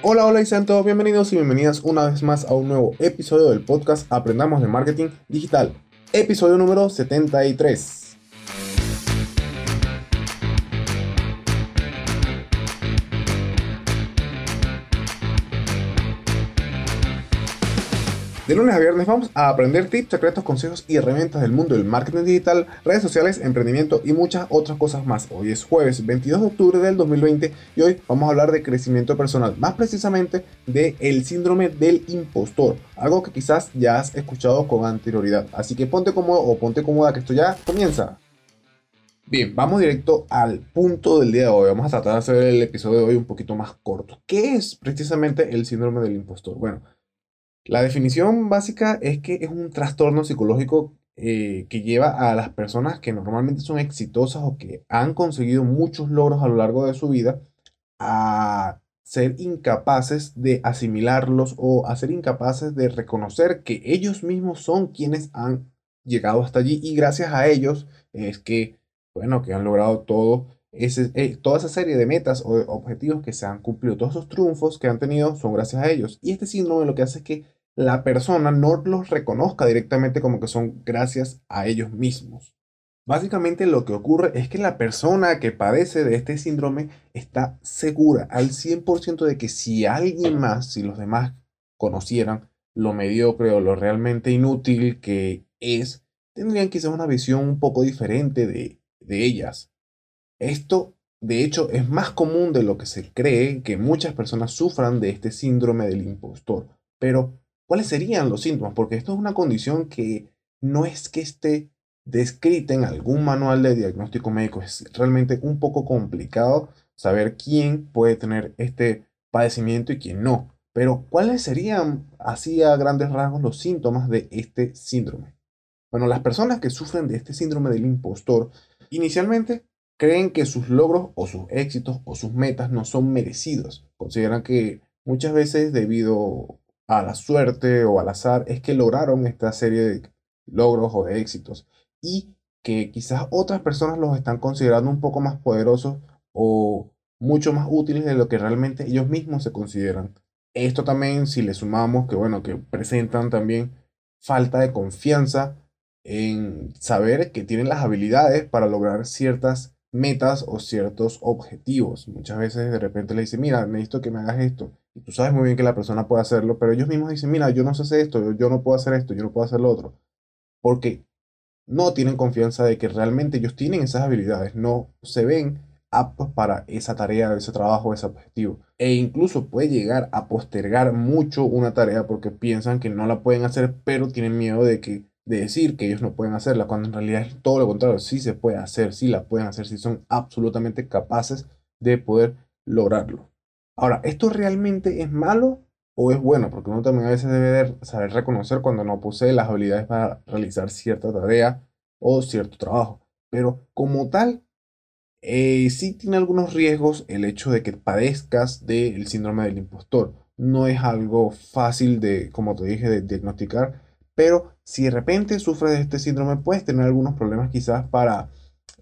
Hola, hola y sean todos bienvenidos y bienvenidas una vez más a un nuevo episodio del podcast Aprendamos de Marketing Digital, episodio número 73. De lunes a viernes vamos a aprender tips, secretos, consejos y herramientas del mundo del marketing digital, redes sociales, emprendimiento y muchas otras cosas más. Hoy es jueves 22 de octubre del 2020 y hoy vamos a hablar de crecimiento personal, más precisamente de el síndrome del impostor, algo que quizás ya has escuchado con anterioridad. Así que ponte cómodo o ponte cómoda que esto ya comienza. Bien, vamos directo al punto del día de hoy. Vamos a tratar de hacer el episodio de hoy un poquito más corto. ¿Qué es precisamente el síndrome del impostor? Bueno, la definición básica es que es un trastorno psicológico eh, que lleva a las personas que normalmente son exitosas o que han conseguido muchos logros a lo largo de su vida a ser incapaces de asimilarlos o a ser incapaces de reconocer que ellos mismos son quienes han llegado hasta allí y gracias a ellos es que, bueno, que han logrado ese, eh, toda esa serie de metas o objetivos que se han cumplido, todos esos triunfos que han tenido son gracias a ellos. Y este síndrome lo que hace es que la persona no los reconozca directamente como que son gracias a ellos mismos. Básicamente lo que ocurre es que la persona que padece de este síndrome está segura al 100% de que si alguien más, si los demás conocieran lo mediocre o lo realmente inútil que es, tendrían quizás una visión un poco diferente de, de ellas. Esto, de hecho, es más común de lo que se cree que muchas personas sufran de este síndrome del impostor. Pero ¿Cuáles serían los síntomas? Porque esto es una condición que no es que esté descrita en algún manual de diagnóstico médico. Es realmente un poco complicado saber quién puede tener este padecimiento y quién no. Pero, ¿cuáles serían, así a grandes rasgos, los síntomas de este síndrome? Bueno, las personas que sufren de este síndrome del impostor, inicialmente creen que sus logros o sus éxitos o sus metas no son merecidos. Consideran que muchas veces debido a la suerte o al azar es que lograron esta serie de logros o de éxitos y que quizás otras personas los están considerando un poco más poderosos o mucho más útiles de lo que realmente ellos mismos se consideran. Esto también si le sumamos que bueno, que presentan también falta de confianza en saber que tienen las habilidades para lograr ciertas metas o ciertos objetivos. Muchas veces de repente le dicen, mira, necesito que me hagas esto tú sabes muy bien que la persona puede hacerlo, pero ellos mismos dicen, mira, yo no sé hacer esto, yo, no puedo hacer esto, yo no puedo hacer lo otro. Porque no tienen confianza de que realmente ellos tienen esas habilidades, no se ven aptos para esa tarea, ese trabajo, ese objetivo. E incluso puede llegar a postergar mucho una tarea porque piensan que no la pueden hacer, pero tienen miedo de que de decir que ellos no pueden hacerla, cuando en realidad es todo lo contrario, sí se puede hacer, sí la pueden hacer, sí son absolutamente capaces de poder lograrlo. Ahora, ¿esto realmente es malo o es bueno? Porque uno también a veces debe saber reconocer cuando no posee las habilidades para realizar cierta tarea o cierto trabajo. Pero como tal, eh, sí tiene algunos riesgos el hecho de que padezcas del síndrome del impostor. No es algo fácil de, como te dije, de diagnosticar, pero si de repente sufres de este síndrome, puedes tener algunos problemas quizás para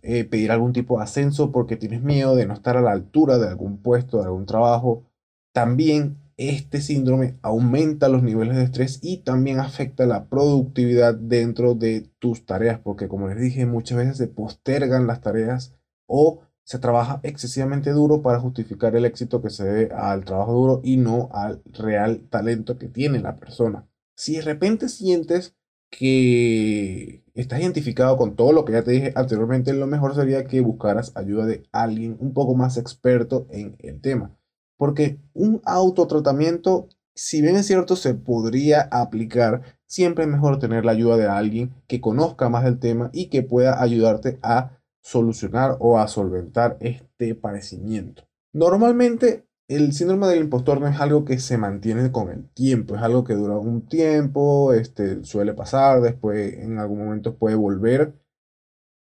eh, pedir algún tipo de ascenso porque tienes miedo de no estar a la altura de algún puesto, de algún trabajo. También este síndrome aumenta los niveles de estrés y también afecta la productividad dentro de tus tareas, porque como les dije, muchas veces se postergan las tareas o se trabaja excesivamente duro para justificar el éxito que se debe al trabajo duro y no al real talento que tiene la persona. Si de repente sientes que estás identificado con todo lo que ya te dije anteriormente, lo mejor sería que buscaras ayuda de alguien un poco más experto en el tema. Porque un autotratamiento, si bien es cierto, se podría aplicar, siempre es mejor tener la ayuda de alguien que conozca más del tema y que pueda ayudarte a solucionar o a solventar este padecimiento. Normalmente el síndrome del impostor no es algo que se mantiene con el tiempo, es algo que dura un tiempo, este, suele pasar, después en algún momento puede volver.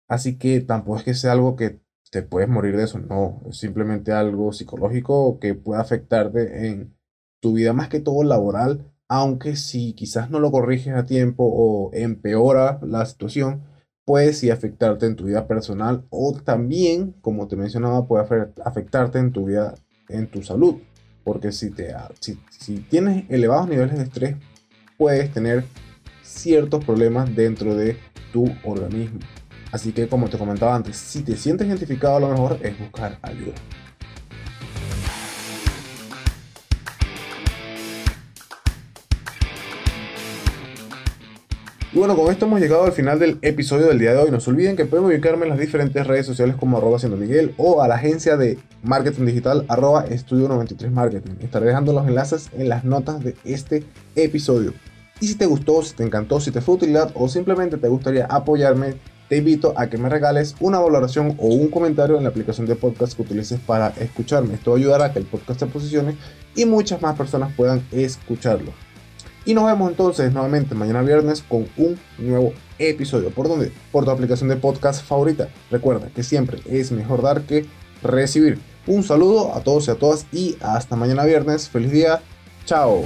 Así que tampoco es que sea algo que te puedes morir de eso, no, es simplemente algo psicológico que puede afectarte en tu vida más que todo laboral, aunque si quizás no lo corriges a tiempo o empeora la situación, puede sí afectarte en tu vida personal o también, como te mencionaba, puede afectarte en tu vida en tu salud. porque si, te, si, tienes elevados niveles de estrés, puedes tener ciertos problemas dentro de tu organismo. Así que como te comentaba antes, si te sientes identificado, lo mejor es buscar ayuda. Y bueno, con esto hemos llegado al final del episodio del día de hoy. No se olviden que pueden ubicarme en las diferentes redes sociales como arroba siendo Miguel o a la agencia de marketing digital arroba estudio 93 marketing. Estaré dejando los enlaces en las notas de este episodio. Y si te gustó, si te encantó, si te fue utilidad o simplemente te gustaría apoyarme, te invito a que me regales una valoración o un comentario en la aplicación de podcast que utilices para escucharme. Esto ayudará a que el podcast se posicione y muchas más personas puedan escucharlo. Y nos vemos entonces nuevamente mañana viernes con un nuevo episodio. ¿Por dónde? Por tu aplicación de podcast favorita. Recuerda que siempre es mejor dar que recibir. Un saludo a todos y a todas y hasta mañana viernes. Feliz día. Chao.